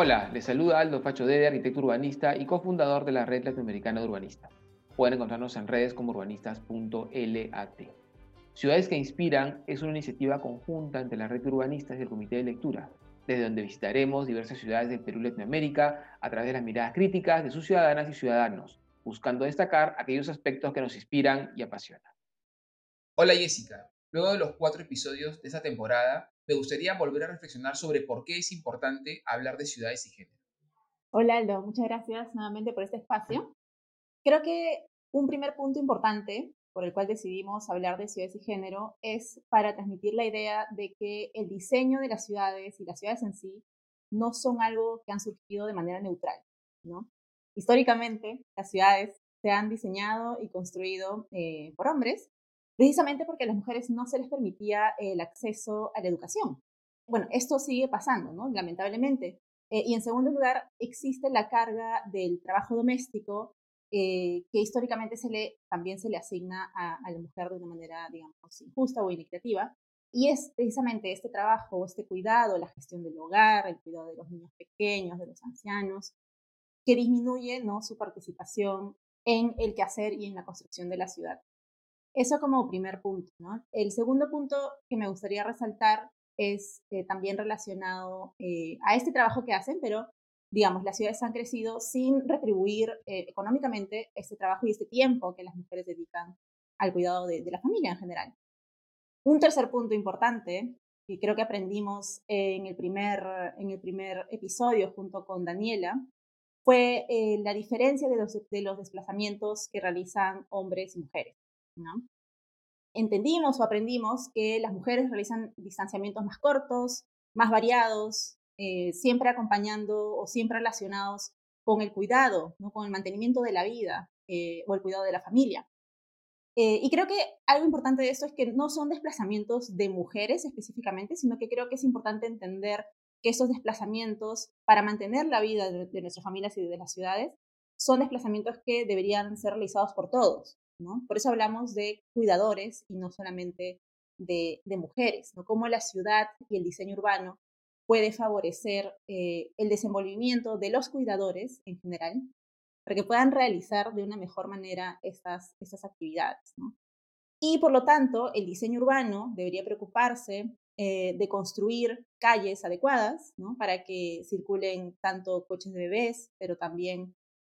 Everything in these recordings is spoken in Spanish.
Hola, les saluda Aldo Facho Dede, arquitecto urbanista y cofundador de la Red Latinoamericana de Urbanistas. Pueden encontrarnos en redes como urbanistas.lat. Ciudades que Inspiran es una iniciativa conjunta entre la Red de Urbanistas y el Comité de Lectura, desde donde visitaremos diversas ciudades del Perú y Latinoamérica a través de las miradas críticas de sus ciudadanas y ciudadanos, buscando destacar aquellos aspectos que nos inspiran y apasionan. Hola Jessica, luego de los cuatro episodios de esta temporada, me gustaría volver a reflexionar sobre por qué es importante hablar de ciudades y género. Hola Aldo, muchas gracias nuevamente por este espacio. Creo que un primer punto importante por el cual decidimos hablar de ciudades y género es para transmitir la idea de que el diseño de las ciudades y las ciudades en sí no son algo que han surgido de manera neutral, ¿no? Históricamente, las ciudades se han diseñado y construido eh, por hombres precisamente porque a las mujeres no se les permitía el acceso a la educación. Bueno, esto sigue pasando. Lamentablemente. Eh, y en segundo lugar, existe la carga del trabajo doméstico eh, que históricamente también se le asigna a, la mujer de una manera, digamos, injusta o inequitativa. Y es precisamente este trabajo, este cuidado, la gestión del hogar, el cuidado de los niños pequeños, de los ancianos, que disminuye ¿no? su participación en el quehacer y en la construcción de la ciudad. Eso como primer punto. El segundo punto que me gustaría resaltar es eh, también relacionado eh, a este trabajo que hacen, pero digamos, las ciudades han crecido sin retribuir eh, económicamente este trabajo y este tiempo que las mujeres dedican al cuidado de, la familia en general. Un tercer punto importante, que creo que aprendimos en el primer, en el primer episodio junto con Daniela, fue la diferencia de los desplazamientos que realizan hombres y mujeres. Entendimos o aprendimos que las mujeres realizan distanciamientos más cortos, más variados, eh, siempre acompañando o siempre relacionados con el cuidado, ¿no? con el mantenimiento de la vida eh, o el cuidado de la familia. Eh, y creo que algo importante de esto es que no son desplazamientos de mujeres específicamente, sino que creo que es importante entender que esos desplazamientos para mantener la vida de, de nuestras familias y de las ciudades son desplazamientos que deberían ser realizados por todos, por eso hablamos de cuidadores y no solamente de, mujeres, ¿no? Cómo la ciudad y el diseño urbano puede favorecer eh, el desenvolvimiento de los cuidadores en general para que puedan realizar de una mejor manera estas, estas actividades. Y por lo tanto, el diseño urbano debería preocuparse eh, de construir calles adecuadas para que circulen tanto coches de bebés, pero también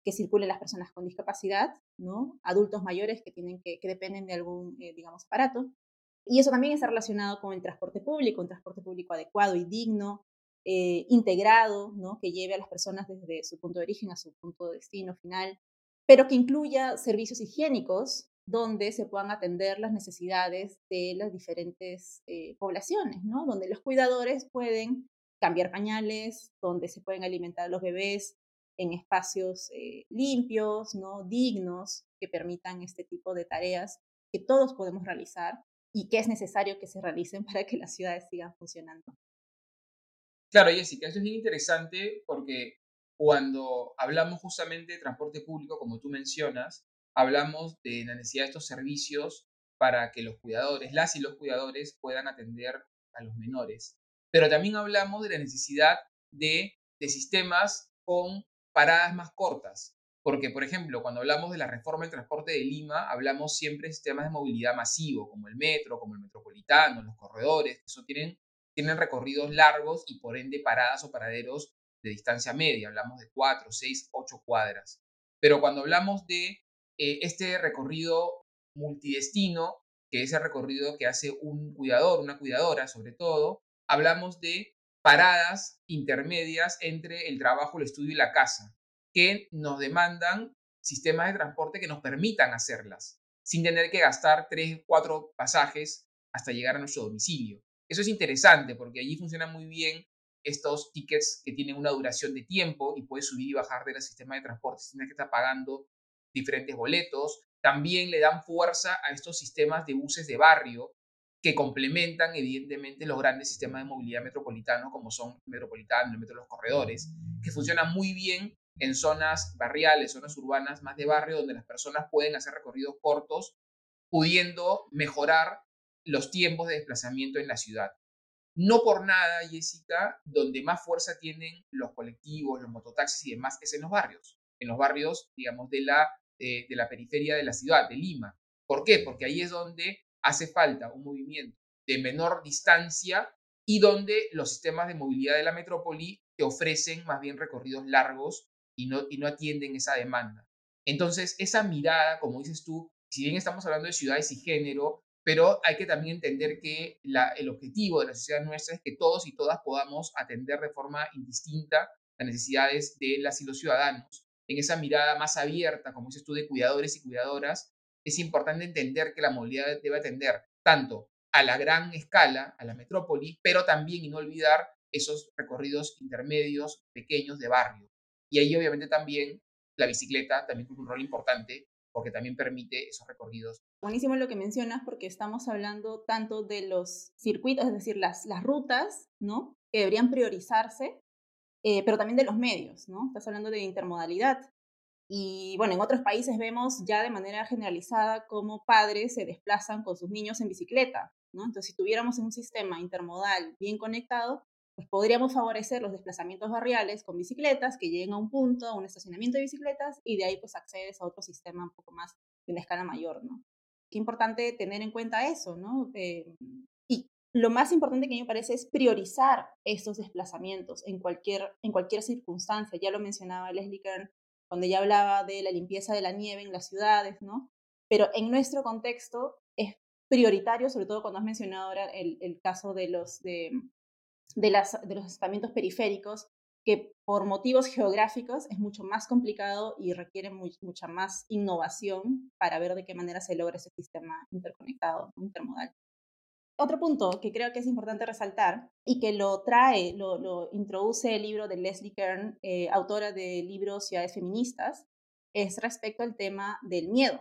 que circulen las personas con discapacidad, ¿no? Adultos mayores que, tienen que, dependen de algún, eh, digamos, aparato. Y eso también está relacionado con el transporte público, un transporte público adecuado y digno, eh, integrado, ¿no? Que lleve a las personas desde su punto de origen a su punto de destino final, pero que incluya servicios higiénicos donde se puedan atender las necesidades de las diferentes eh, poblaciones, ¿no? Donde los cuidadores pueden cambiar pañales, donde se pueden alimentar a los bebés, en espacios eh, limpios, ¿no? dignos, que permitan este tipo de tareas que todos podemos realizar y que es necesario que se realicen para que las ciudades sigan funcionando. Claro, Jessica, eso es bien interesante porque cuando hablamos justamente de transporte público, como tú mencionas, hablamos de la necesidad de estos servicios para que los cuidadores, las y los cuidadores puedan atender a los menores. Pero también hablamos de la necesidad de, de sistemas con paradas más cortas. Porque, por ejemplo, cuando hablamos de la reforma del transporte de Lima, hablamos siempre de sistemas de movilidad masivo, como el metro, como el metropolitano, los corredores, que eso tienen, tienen recorridos largos y por ende paradas o paraderos de distancia media. Hablamos de 4, 6, 8 cuadras. Pero cuando hablamos de eh, este recorrido multidestino, que es el recorrido que hace un cuidador, una cuidadora sobre todo, hablamos de paradas intermedias entre el trabajo, el estudio y la casa, que nos demandan sistemas de transporte que nos permitan hacerlas, sin tener que gastar tres, cuatro pasajes hasta llegar a nuestro domicilio. Eso es interesante porque allí funcionan muy bien estos tickets que tienen una duración de tiempo y puedes subir y bajar del sistema de transporte sin tener que estar pagando diferentes boletos. También le dan fuerza a estos sistemas de buses de barrio que complementan evidentemente los grandes sistemas de movilidad metropolitanos como son metropolitano, el metro de los corredores, que funcionan muy bien en zonas barriales, zonas urbanas más de barrio, donde las personas pueden hacer recorridos cortos, pudiendo mejorar los tiempos de desplazamiento en la ciudad. No por nada, Jessica, donde más fuerza tienen los colectivos, los mototaxis y demás es en los barrios, en los barrios, digamos, de la, eh, de la periferia de la ciudad, de Lima. ¿Por qué? Porque ahí es donde hace falta un movimiento de menor distancia y donde los sistemas de movilidad de la metrópoli te ofrecen más bien recorridos largos y no, y no atienden esa demanda. Entonces, esa mirada, como dices tú, si bien estamos hablando de ciudades y género, pero hay que también entender que el objetivo de la sociedad nuestra es que todos y todas podamos atender de forma indistinta las necesidades de las y los ciudadanos. En esa mirada más abierta, como dices tú, de cuidadores y cuidadoras, es importante entender que la movilidad debe atender tanto a la gran escala, a la metrópoli, pero también y no olvidar esos recorridos intermedios, pequeños de barrio. Y ahí obviamente también la bicicleta también tiene un rol importante porque también permite esos recorridos. Buenísimo lo que mencionas porque estamos hablando tanto de los circuitos, es decir, las, las rutas, ¿no? Que deberían priorizarse, eh, pero también de los medios, ¿no? Estás hablando de intermodalidad. Y bueno, en otros países vemos ya de manera generalizada cómo padres se desplazan con sus niños en bicicleta, ¿no? Entonces, si tuviéramos un sistema intermodal bien conectado, pues podríamos favorecer los desplazamientos barriales con bicicletas que lleguen a un punto, a un estacionamiento de bicicletas y de ahí pues accedes a otro sistema un poco más de una escala mayor, ¿no? Qué importante tener en cuenta eso, ¿no? Eh, y lo más importante que a mí me parece es priorizar estos desplazamientos en cualquier, en cualquier circunstancia. Ya lo mencionaba Leslie Kern cuando ella hablaba de la limpieza de la nieve en las ciudades, ¿no? Pero en nuestro contexto es prioritario, sobre todo cuando has mencionado ahora el, caso de los, de, las, de los asentamientos periféricos, que por motivos geográficos es mucho más complicado y requiere mucha más innovación para ver de qué manera se logra ese sistema interconectado, intermodal. Otro punto que creo que es importante resaltar y que lo trae, lo, lo introduce el libro de Leslie Kern, eh, autora del libro Ciudades Feministas, es respecto al tema del miedo.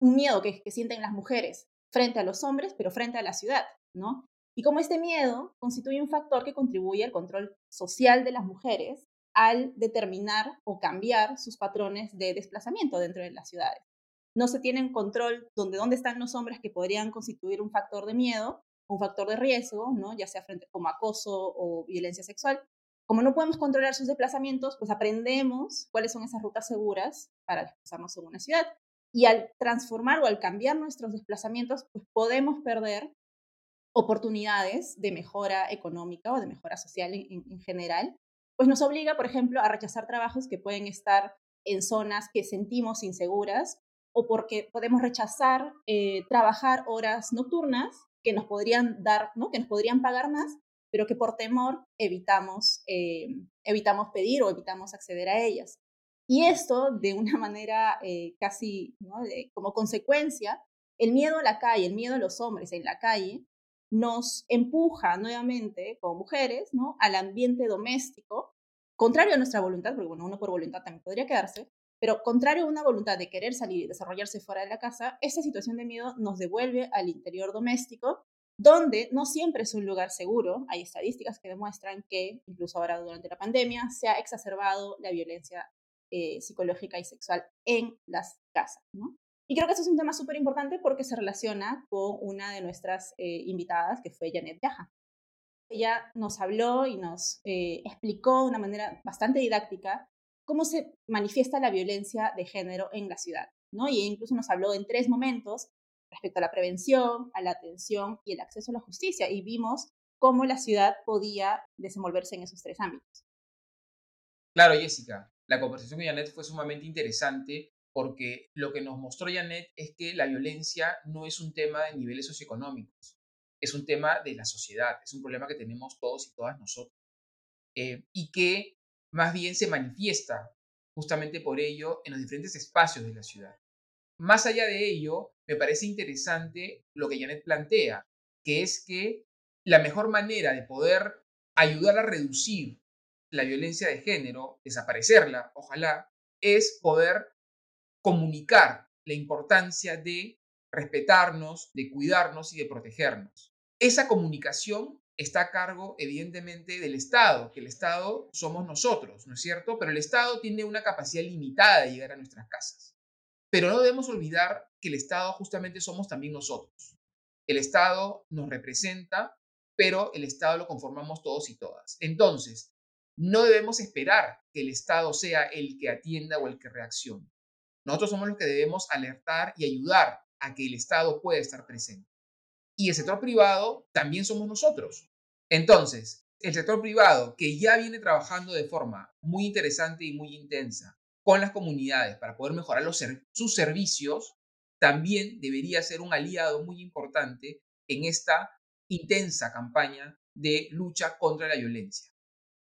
Un miedo que, que sienten las mujeres frente a los hombres, pero frente a la ciudad, ¿no? Y como este miedo constituye un factor que contribuye al control social de las mujeres al determinar o cambiar sus patrones de desplazamiento dentro de las ciudades. No se tiene control donde dónde están los hombres que podrían constituir un factor de miedo un factor de riesgo, ¿no? ya sea frente como acoso o violencia sexual. Como no podemos controlar sus desplazamientos, pues aprendemos cuáles son esas rutas seguras para desplazarnos en una ciudad. Y al transformar o al cambiar nuestros desplazamientos, pues podemos perder oportunidades de mejora económica o de mejora social en, general, pues nos obliga, por ejemplo, a rechazar trabajos que pueden estar en zonas que sentimos inseguras o porque podemos rechazar eh, trabajar horas nocturnas que nos podrían dar, ¿no? que nos podrían pagar más, pero que por temor evitamos, eh, evitamos pedir o evitamos acceder a ellas. Y esto, de una manera eh, casi como consecuencia, el miedo a la calle, el miedo a los hombres en la calle, nos empuja nuevamente como mujeres ¿no? al ambiente doméstico, contrario a nuestra voluntad, porque bueno, uno por voluntad también podría quedarse, pero contrario a una voluntad de querer salir y desarrollarse fuera de la casa, esta situación de miedo nos devuelve al interior doméstico, donde no siempre es un lugar seguro. Hay estadísticas que demuestran que incluso ahora durante la pandemia se ha exacerbado la violencia eh, psicológica y sexual en las casas. Y creo que eso es un tema súper importante porque se relaciona con una de nuestras eh, invitadas, que fue Janet Yaja. Ella nos habló y nos eh, explicó de una manera bastante didáctica cómo se manifiesta la violencia de género en la ciudad. ¿no? Y incluso nos habló en tres momentos respecto a la prevención, a la atención y el acceso a la justicia. Y vimos cómo la ciudad podía desenvolverse en esos tres ámbitos. Claro, Jessica, la conversación con Janet fue sumamente interesante porque lo que nos mostró Janet es que la violencia no es un tema de niveles socioeconómicos, es un tema de la sociedad, es un problema que tenemos todos y todas nosotros. Eh, y que más bien se manifiesta justamente por ello en los diferentes espacios de la ciudad. Más allá de ello, me parece interesante lo que Janet plantea, que es que la mejor manera de poder ayudar a reducir la violencia de género, desaparecerla, ojalá, es poder comunicar la importancia de respetarnos, de cuidarnos y de protegernos. Esa comunicación está a cargo, evidentemente, del Estado, que el Estado somos nosotros, ¿no es cierto? Pero el Estado tiene una capacidad limitada de llegar a nuestras casas. Pero no debemos olvidar que el Estado justamente somos también nosotros. El Estado nos representa pero el Estado lo conformamos todos y todas. Entonces, no debemos esperar que el Estado sea el que atienda o el que reaccione. Nosotros somos los que debemos alertar y ayudar a que el Estado pueda estar presente. Y el sector privado también somos nosotros. Entonces, el sector privado, que ya viene trabajando de forma muy interesante y muy intensa con las comunidades para poder mejorar sus servicios, también debería ser un aliado muy importante en esta intensa campaña de lucha contra la violencia.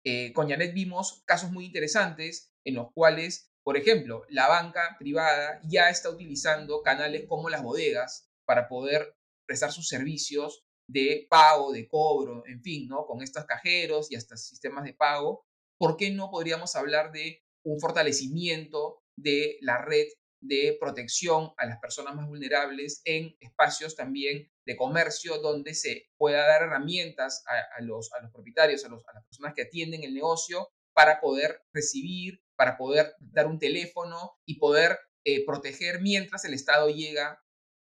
Eh, con Janet vimos casos muy interesantes en los cuales, por ejemplo, la banca privada ya está utilizando canales como las bodegas para poder prestar sus servicios de pago, de cobro, en fin, ¿no? Con estos cajeros y hasta sistemas de pago. ¿Por qué no podríamos hablar de un fortalecimiento de la red de protección a las personas más vulnerables en espacios también de comercio donde se pueda dar herramientas a, los, a los propietarios, a, los, las personas que atienden el negocio para poder recibir, para poder dar un teléfono y poder eh, proteger mientras el Estado llega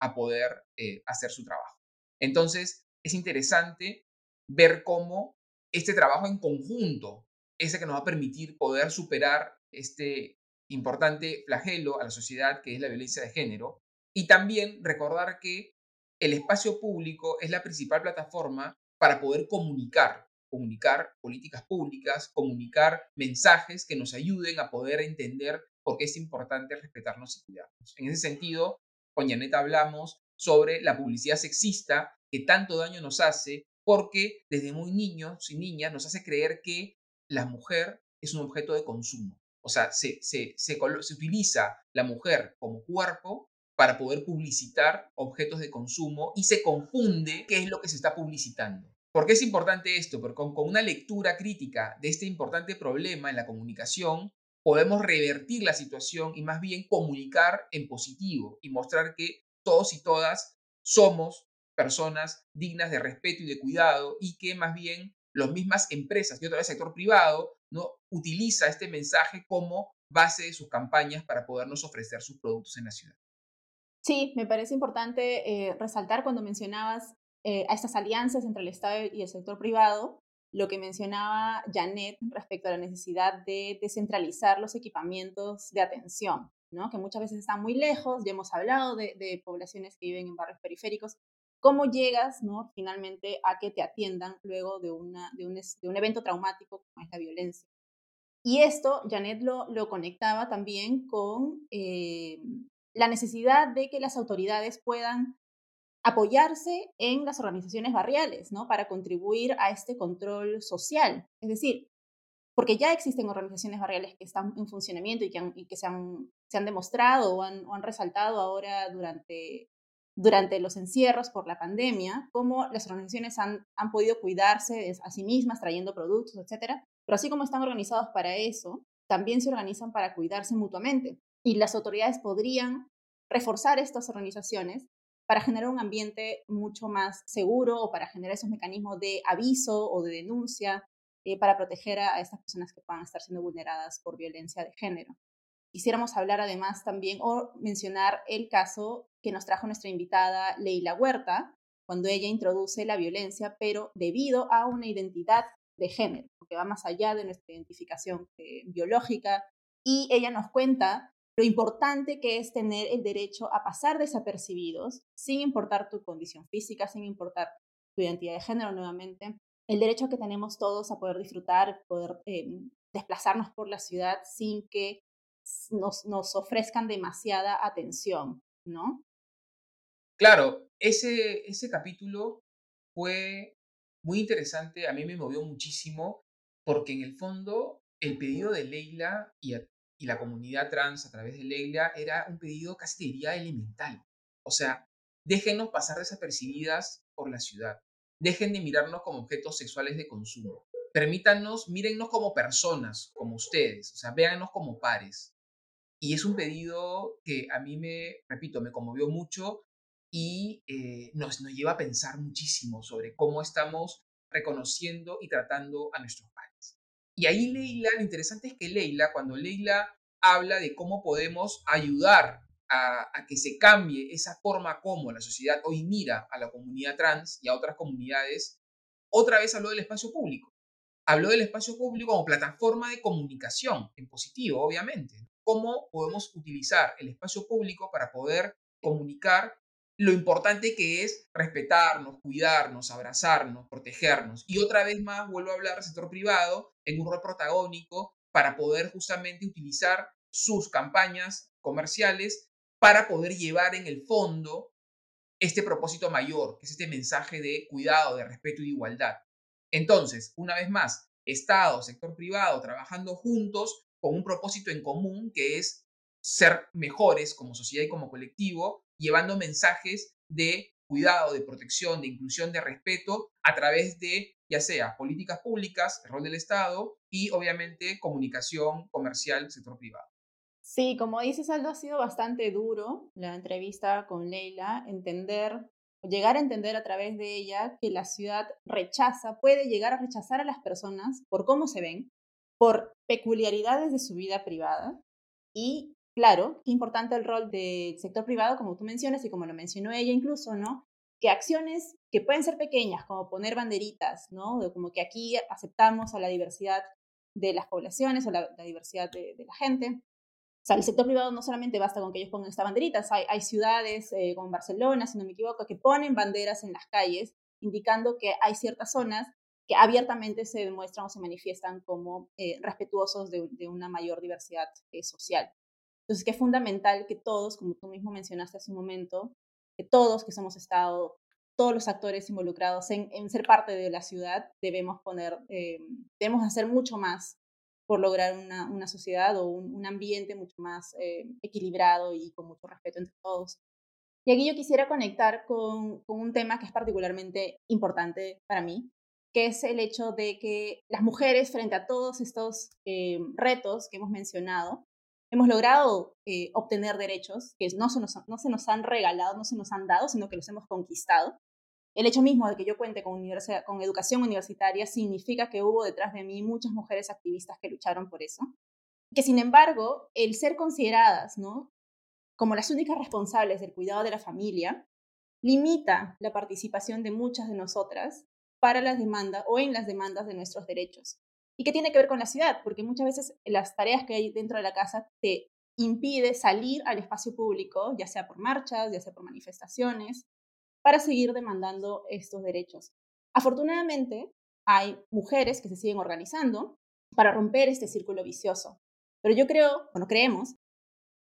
a poder eh, hacer su trabajo. Entonces, es interesante ver cómo este trabajo en conjunto es el que nos va a permitir poder superar este importante flagelo a la sociedad que es la violencia de género. Y también recordar que el espacio público es la principal plataforma para poder comunicar, comunicar políticas públicas, comunicar mensajes que nos ayuden a poder entender por qué es importante respetarnos y cuidarnos. En ese sentido, con Janet hablamos sobre la publicidad sexista que tanto daño nos hace porque desde muy niños y niñas nos hace creer que la mujer es un objeto de consumo. O sea, se, utiliza la mujer como cuerpo para poder publicitar objetos de consumo y se confunde qué es lo que se está publicitando. ¿Por qué es importante esto? Porque con, una lectura crítica de este importante problema en la comunicación, podemos revertir la situación y más bien comunicar en positivo y mostrar que todos y todas somos personas dignas de respeto y de cuidado y que más bien las mismas empresas y otra vez sector privado ¿no? utiliza este mensaje como base de sus campañas para podernos ofrecer sus productos en la ciudad. Sí, me parece importante eh, resaltar cuando mencionabas eh, a estas alianzas entre el Estado y el sector privado, lo que mencionaba Janet respecto a la necesidad de descentralizar los equipamientos de atención, ¿no? que muchas veces están muy lejos, ya hemos hablado de, de poblaciones que viven en barrios periféricos, ¿Cómo llegas ¿no? finalmente a que te atiendan luego de, una, de, un, evento traumático como es la violencia? Y esto, Janet lo, lo conectaba también con eh, la necesidad de que las autoridades puedan apoyarse en las organizaciones barriales, ¿no? Para contribuir a este control social. Es decir, porque ya existen organizaciones barriales que están en funcionamiento y que, se, han, demostrado o han, resaltado ahora durante durante los encierros por la pandemia, cómo las organizaciones han, han podido cuidarse a sí mismas trayendo productos, etcétera. Pero así como están organizados para eso, también se organizan para cuidarse mutuamente. Y las autoridades podrían reforzar estas organizaciones para generar un ambiente mucho más seguro o para generar esos mecanismos de aviso o de denuncia eh, para proteger a, estas personas que puedan estar siendo vulneradas por violencia de género. Quisiéramos hablar además también o mencionar el caso que nos trajo nuestra invitada Leila Huerta, cuando ella introduce la violencia, pero debido a una identidad de género, que va más allá de nuestra identificación eh, biológica. Y ella nos cuenta lo importante que es tener el derecho a pasar desapercibidos, sin importar tu condición física, sin importar tu identidad de género nuevamente, el derecho que tenemos todos a poder disfrutar, poder em, desplazarnos por la ciudad sin que nos, ofrezcan demasiada atención, ¿no? Claro, ese, ese capítulo fue muy interesante, a mí me movió muchísimo, porque en el fondo el pedido de Leila y, y la comunidad trans a través de Leila era un pedido casi diría elemental. O sea, déjenos pasar desapercibidas por la ciudad, dejen de mirarnos como objetos sexuales de consumo, permítanos, mírennos como personas, como ustedes, o sea, véannos como pares. Y es un pedido que a mí me, repito, me conmovió mucho y eh, nos, nos lleva a pensar muchísimo sobre cómo estamos reconociendo y tratando a nuestros padres. Y ahí Leila, lo interesante es que Leila, cuando Leila habla de cómo podemos ayudar a, a, que se cambie esa forma como la sociedad hoy mira a la comunidad trans y a otras comunidades, otra vez habló del espacio público. Habló del espacio público como plataforma de comunicación, en positivo, obviamente. ¿Cómo podemos utilizar el espacio público para poder comunicar lo importante que es respetarnos, cuidarnos, abrazarnos, protegernos? Y otra vez más vuelvo a hablar del sector privado en un rol protagónico para poder justamente utilizar sus campañas comerciales para poder llevar en el fondo este propósito mayor, que es este mensaje de cuidado, de respeto y de igualdad. Entonces, una vez más, Estado, sector privado, trabajando juntos con un propósito en común que es ser mejores como sociedad y como colectivo, llevando mensajes de cuidado, de protección, de inclusión, de respeto a través de ya sea políticas públicas, el rol del Estado y obviamente comunicación comercial, sector privado. Sí, como dices, Aldo, ha sido bastante duro la entrevista con Leila, entender, llegar a entender a través de ella que la ciudad rechaza, puede llegar a rechazar a las personas por cómo se ven, por peculiaridades de su vida privada y claro, qué importante el rol del sector privado, como tú mencionas y como lo mencionó ella incluso, ¿no? Que acciones que pueden ser pequeñas, como poner banderitas, ¿no? como que aquí aceptamos a la diversidad de las poblaciones o la, diversidad de, la gente. O sea, el sector privado no solamente basta con que ellos pongan estas banderitas, hay, ciudades eh, como Barcelona, si no me equivoco, que ponen banderas en las calles indicando que hay ciertas zonas que abiertamente se demuestran o se manifiestan como eh, respetuosos de, una mayor diversidad eh, social. Entonces, que es fundamental que todos, como tú mismo mencionaste hace un momento, que todos que somos Estado, todos los actores involucrados en, ser parte de la ciudad, debemos poner, eh, debemos hacer mucho más por lograr una, una sociedad o un, ambiente mucho más equilibrado y con mucho respeto entre todos. Y aquí yo quisiera conectar con, con, un tema que es particularmente importante para mí, que es el hecho de que las mujeres, frente a todos estos eh, retos que hemos mencionado, hemos logrado eh, obtener derechos que no se, nos, no se nos han regalado, no se nos han dado, sino que los hemos conquistado. El hecho mismo de que yo cuente con, con educación universitaria significa que hubo detrás de mí muchas mujeres activistas que lucharon por eso. Que sin embargo, el ser consideradas ¿no? como las únicas responsables del cuidado de la familia limita la participación de muchas de nosotras para las demandas o en las demandas de nuestros derechos. ¿Y qué tiene que ver con la ciudad? Porque muchas veces las tareas que hay dentro de la casa te impide salir al espacio público, ya sea por marchas, ya sea por manifestaciones, para seguir demandando estos derechos. Afortunadamente, hay mujeres que se siguen organizando para romper este círculo vicioso. Pero yo creo, bueno, creemos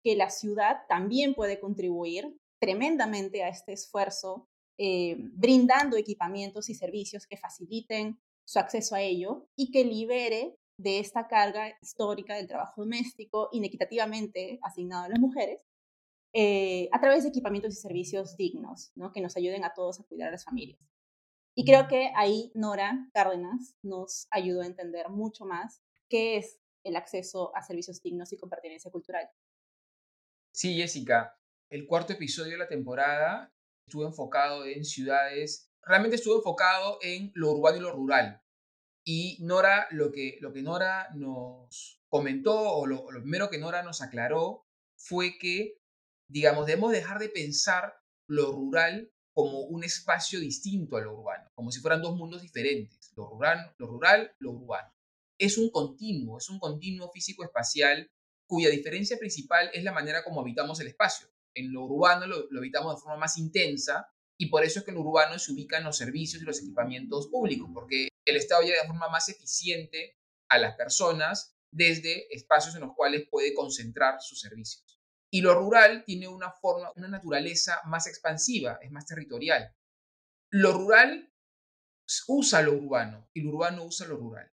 que la ciudad también puede contribuir tremendamente a este esfuerzo eh, brindando equipamientos y servicios que faciliten su acceso a ello y que libere de esta carga histórica del trabajo doméstico inequitativamente asignado a las mujeres eh, a través de equipamientos y servicios dignos, ¿no? que nos ayuden a todos a cuidar a las familias. Y creo que ahí Nora Cárdenas nos ayudó a entender mucho más qué es el acceso a servicios dignos y con pertenencia cultural. Sí, Jessica, el cuarto episodio de la temporada estuvo enfocado en ciudades, realmente estuvo enfocado en lo urbano y lo rural. Y Nora, lo que, lo que Nora nos comentó, o lo, primero que Nora nos aclaró, fue que, digamos, debemos dejar de pensar lo rural como un espacio distinto a lo urbano, como si fueran dos mundos diferentes, lo rural, lo rural, lo urbano. Es un continuo, es un continuo físico-espacial cuya diferencia principal es la manera como habitamos el espacio en lo urbano lo, evitamos de forma más intensa y por eso es que en lo urbano se ubican los servicios y los equipamientos públicos, porque el Estado llega de forma más eficiente a las personas desde espacios en los cuales puede concentrar sus servicios. Y lo rural tiene una forma, una naturaleza más expansiva, es más territorial. Lo rural usa lo urbano y lo urbano usa lo rural.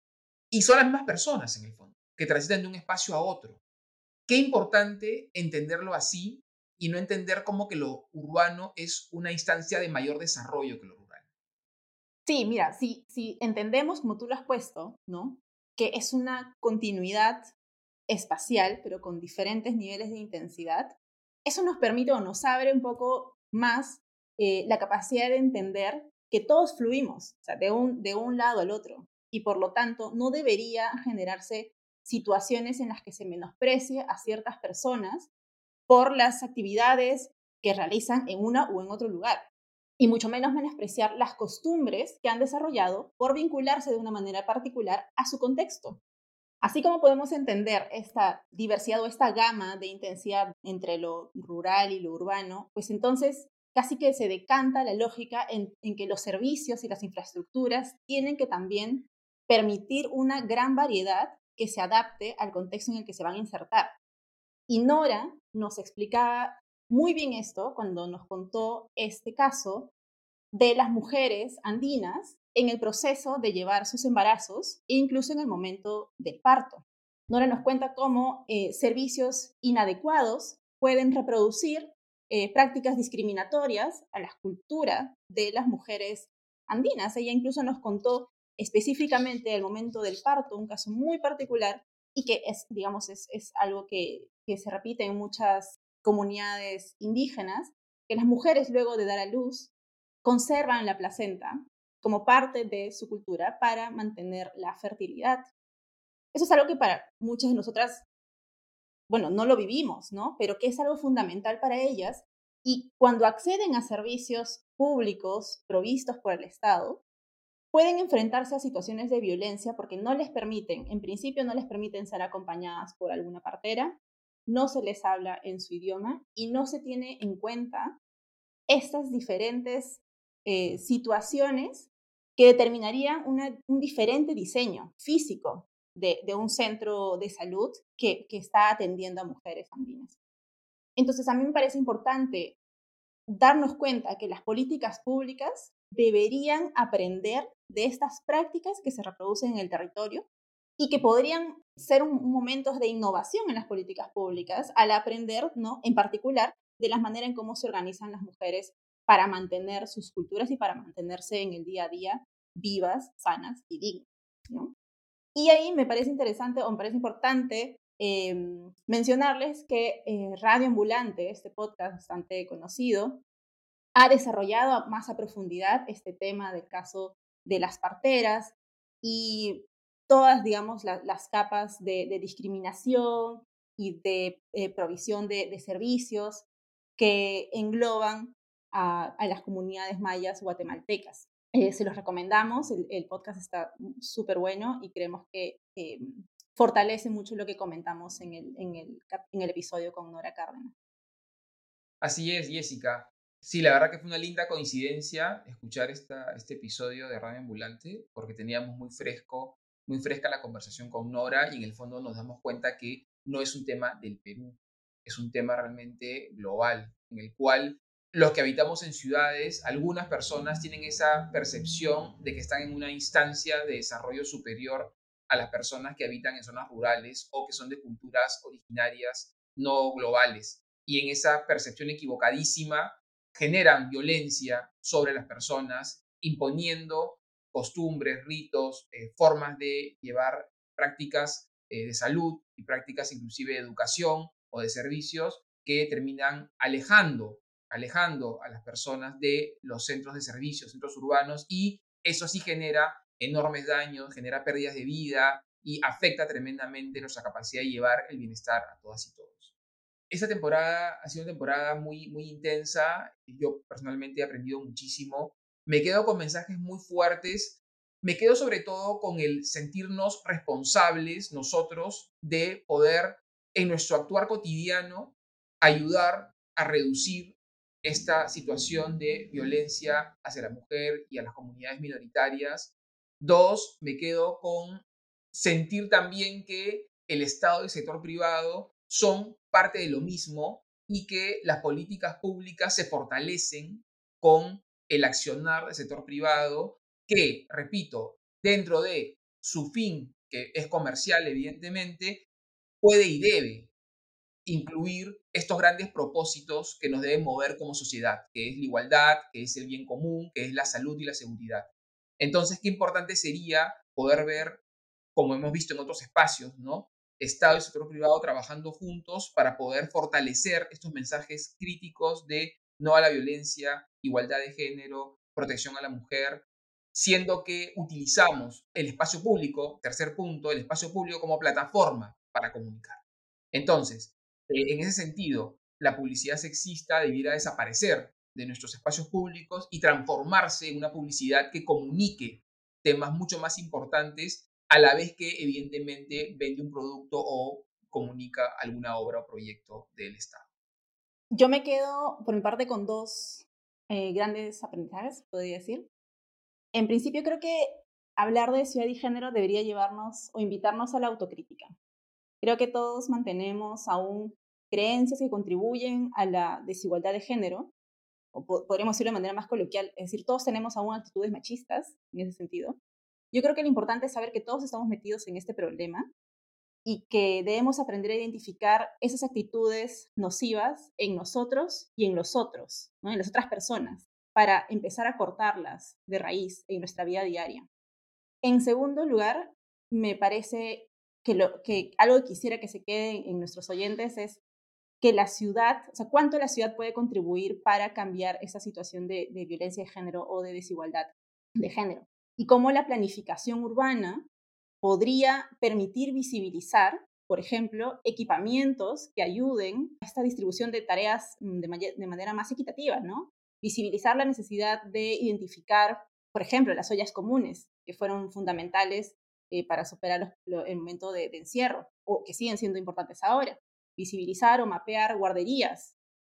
Y son las mismas personas en el fondo, que transitan de un espacio a otro. Qué importante entenderlo así y no entender como que lo urbano es una instancia de mayor desarrollo que lo rural. Sí, mira, si, si entendemos, como tú lo has puesto, ¿no? que es una continuidad espacial, pero con diferentes niveles de intensidad, eso nos permite o nos abre un poco más eh, la capacidad de entender que todos fluimos, o sea, de un, de un lado al otro, y por lo tanto no debería generarse situaciones en las que se menosprecie a ciertas personas por las actividades que realizan en una o en otro lugar. y mucho menos menospreciar las costumbres que han desarrollado por vincularse de una manera particular a su contexto. Así como podemos entender esta diversidad o esta gama de intensidad entre lo rural y lo urbano, pues entonces casi que se decanta la lógica en, que los servicios y las infraestructuras tienen que también permitir una gran variedad que se adapte al contexto en el que se van a insertar. Y Nora nos explicaba muy bien esto cuando nos contó este caso de las mujeres andinas en el proceso de llevar sus embarazos e incluso en el momento del parto. Nora nos cuenta cómo eh, servicios inadecuados pueden reproducir eh, prácticas discriminatorias a la cultura de las mujeres andinas. Ella incluso nos contó específicamente el momento del parto, un caso muy particular y que es, digamos, es, algo que, que se repite en muchas comunidades indígenas, que las mujeres luego de dar a luz conservan la placenta como parte de su cultura para mantener la fertilidad. Eso es algo que para muchas de nosotras bueno, no lo vivimos, ¿no? Pero que es algo fundamental para ellas. Y cuando acceden a servicios públicos provistos por el Estado, pueden enfrentarse a situaciones de violencia porque no les permiten, en principio no les permiten ser acompañadas por alguna partera, no se les habla en su idioma y no se tiene en cuenta estas diferentes eh, situaciones que determinarían un diferente diseño físico de, un centro de salud que, está atendiendo a mujeres andinas. Entonces, a mí me parece importante darnos cuenta que las políticas públicas deberían aprender de estas prácticas que se reproducen en el territorio y que podrían ser un, momentos de innovación en las políticas públicas al aprender, ¿no? en particular, de las maneras en cómo se organizan las mujeres para mantener sus culturas y para mantenerse en el día a día vivas, sanas y dignas. ¿no? Y ahí me parece interesante o me parece importante em, mencionarles que eh, Radio Ambulante, este podcast bastante conocido, ha desarrollado más a profundidad este tema del caso de las parteras y todas, digamos, las capas de, discriminación y de eh, provisión de, servicios que engloban a las comunidades mayas guatemaltecas. Eh, se los recomendamos, el, podcast está súper bueno y creemos que fortalece mucho lo que comentamos en el, en, el, en el episodio con Nora Cárdenas. Así es, Jessica. Sí, la verdad que fue una linda coincidencia escuchar esta, este episodio de Radio Ambulante, porque teníamos muy fresco, muy fresca la conversación con Nora y en el fondo nos damos cuenta que no es un tema del Perú, es un tema realmente global, en el cual los que habitamos en ciudades, algunas personas tienen esa percepción de que están en una instancia de desarrollo superior a las personas que habitan en zonas rurales o que son de culturas originarias no globales. Y en esa percepción equivocadísima generan violencia sobre las personas, imponiendo costumbres, ritos, eh, formas de llevar prácticas eh, de salud y prácticas inclusive de educación o de servicios que terminan alejando alejando a las personas de los centros de servicios, centros urbanos, y eso sí genera enormes daños, genera pérdidas de vida y afecta tremendamente nuestra capacidad de llevar el bienestar a todas y todos. Esta temporada ha sido una temporada muy, muy intensa. Yo personalmente he aprendido muchísimo. Me quedo con mensajes muy fuertes. Me quedo sobre todo con el sentirnos responsables nosotros de poder en nuestro actuar cotidiano ayudar a reducir esta situación de violencia hacia la mujer y a las comunidades minoritarias. Dos, me quedo con sentir también que el Estado y el sector privado son parte de lo mismo y que las políticas públicas se fortalecen con el accionar del sector privado que, repito, dentro de su fin, que es comercial evidentemente, puede y debe incluir estos grandes propósitos que nos deben mover como sociedad, que es la igualdad, que es el bien común, que es la salud y la seguridad. Entonces, qué importante sería poder ver, como hemos visto en otros espacios, ¿no? Estado y sector privado trabajando juntos para poder fortalecer estos mensajes críticos de no a la violencia, igualdad de género, protección a la mujer, siendo que utilizamos el espacio público, tercer punto, el espacio público como plataforma para comunicar. Entonces, eh, en ese sentido, la publicidad sexista debiera desaparecer de nuestros espacios públicos y transformarse en una publicidad que comunique temas mucho más importantes a la vez que evidentemente vende un producto o comunica alguna obra o proyecto del Estado. Yo me quedo, por mi parte, con dos eh, grandes aprendizajes, podría decir. En principio, creo que hablar de ciudad y género debería llevarnos o invitarnos a la autocrítica. Creo que todos mantenemos aún creencias que contribuyen a la desigualdad de género, o podríamos decirlo de manera más coloquial, es decir, todos tenemos aún actitudes machistas en ese sentido. Yo creo que lo importante es saber que todos estamos metidos en este problema y que debemos aprender a identificar esas actitudes nocivas en nosotros y en los otros, ¿no? en las otras personas, para empezar a cortarlas de raíz en nuestra vida diaria. En segundo lugar, me parece que, lo, que algo que quisiera que se quede en nuestros oyentes es que la ciudad, o sea, cuánto la ciudad puede contribuir para cambiar esa situación de, de violencia de género o de desigualdad de género. Y cómo la planificación urbana podría permitir visibilizar, por ejemplo, equipamientos que ayuden a esta distribución de tareas mm, de, manera más equitativa, ¿no? Visibilizar la necesidad de identificar, por ejemplo, las ollas comunes, que fueron fundamentales eh, para superar el momento de, de encierro, o que siguen siendo importantes ahora. Visibilizar o mapear guarderías,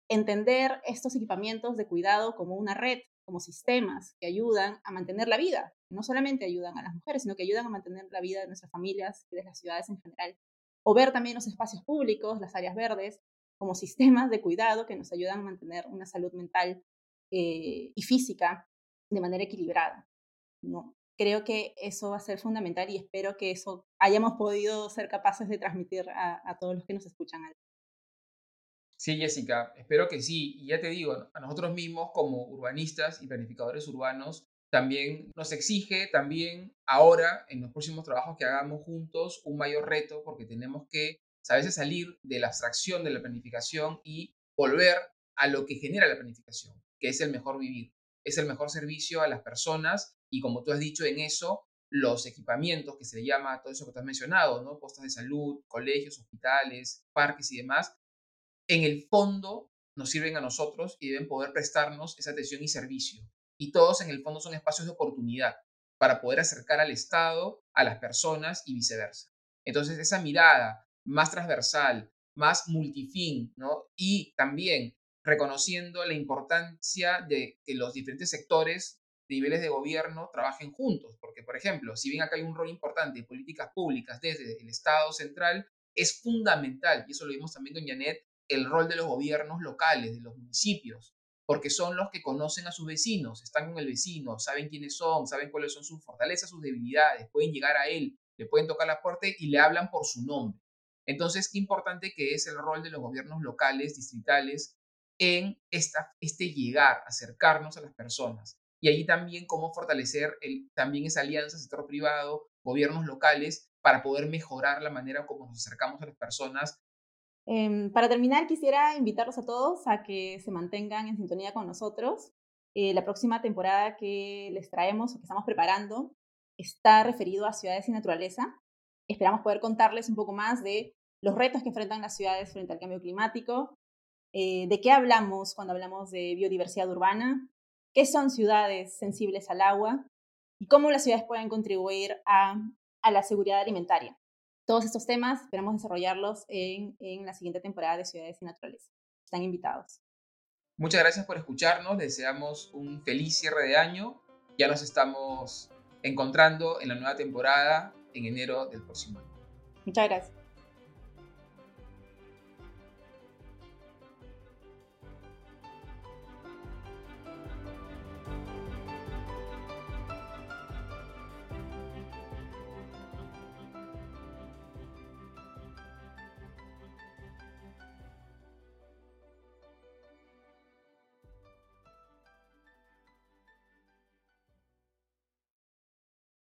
entender estos equipamientos de cuidado como una red, como sistemas que ayudan a mantener la vida, no solamente ayudan a las mujeres, sino que ayudan a mantener la vida de nuestras familias y de las ciudades en general. O ver también los espacios públicos, las áreas verdes, como sistemas de cuidado que nos ayudan a mantener una salud mental eh, y física de manera equilibrada. ¿no? Creo que eso va a ser fundamental y espero que eso hayamos podido ser capaces de transmitir a, a todos los que nos escuchan. Sí, Jessica, espero que sí. Y ya te digo, a nosotros mismos como urbanistas y planificadores urbanos también nos exige también ahora, en los próximos trabajos que hagamos juntos, un mayor reto porque tenemos que a veces salir de la abstracción de la planificación y volver a lo que genera la planificación, que es el mejor vivir, es el mejor servicio a las personas y como tú has dicho en eso, los equipamientos que se le llama todo eso que tú has mencionado, ¿no? Postas de salud, colegios, hospitales, parques y demás, en el fondo nos sirven a nosotros y deben poder prestarnos esa atención y servicio y todos en el fondo son espacios de oportunidad para poder acercar al Estado a las personas y viceversa. Entonces, esa mirada más transversal, más multifin, ¿no? Y también reconociendo la importancia de que los diferentes sectores, niveles de gobierno trabajen juntos, porque, por ejemplo, si bien acá hay un rol importante en políticas públicas desde el Estado central, es fundamental, y eso lo vimos también con Janet, el rol de los gobiernos locales, de los municipios, porque son los que conocen a sus vecinos, están con el vecino, saben quiénes son, saben cuáles son sus fortalezas, sus debilidades, pueden llegar a él, le pueden tocar la puerta y le hablan por su nombre. Entonces, qué importante que es el rol de los gobiernos locales, distritales, en esta, este llegar, acercarnos a las personas. Y allí también cómo fortalecer el, también esa alianza sector privado, gobiernos locales, para poder mejorar la manera como nos acercamos a las personas Em, para terminar, quisiera invitarlos a todos a que se mantengan en sintonía con nosotros. Eh, la próxima temporada que les traemos o que estamos preparando está referido a ciudades y naturaleza. Esperamos poder contarles un poco más de los retos que enfrentan las ciudades frente al cambio climático, eh, de qué hablamos cuando hablamos de biodiversidad urbana, qué son ciudades sensibles al agua y cómo las ciudades pueden contribuir a la seguridad alimentaria. Todos estos temas esperamos desarrollarlos en, en la siguiente temporada de Ciudades y Naturales. Están invitados. Muchas gracias por escucharnos. Deseamos un feliz cierre de año. Ya nos estamos encontrando en la nueva temporada en enero del próximo año. Muchas gracias.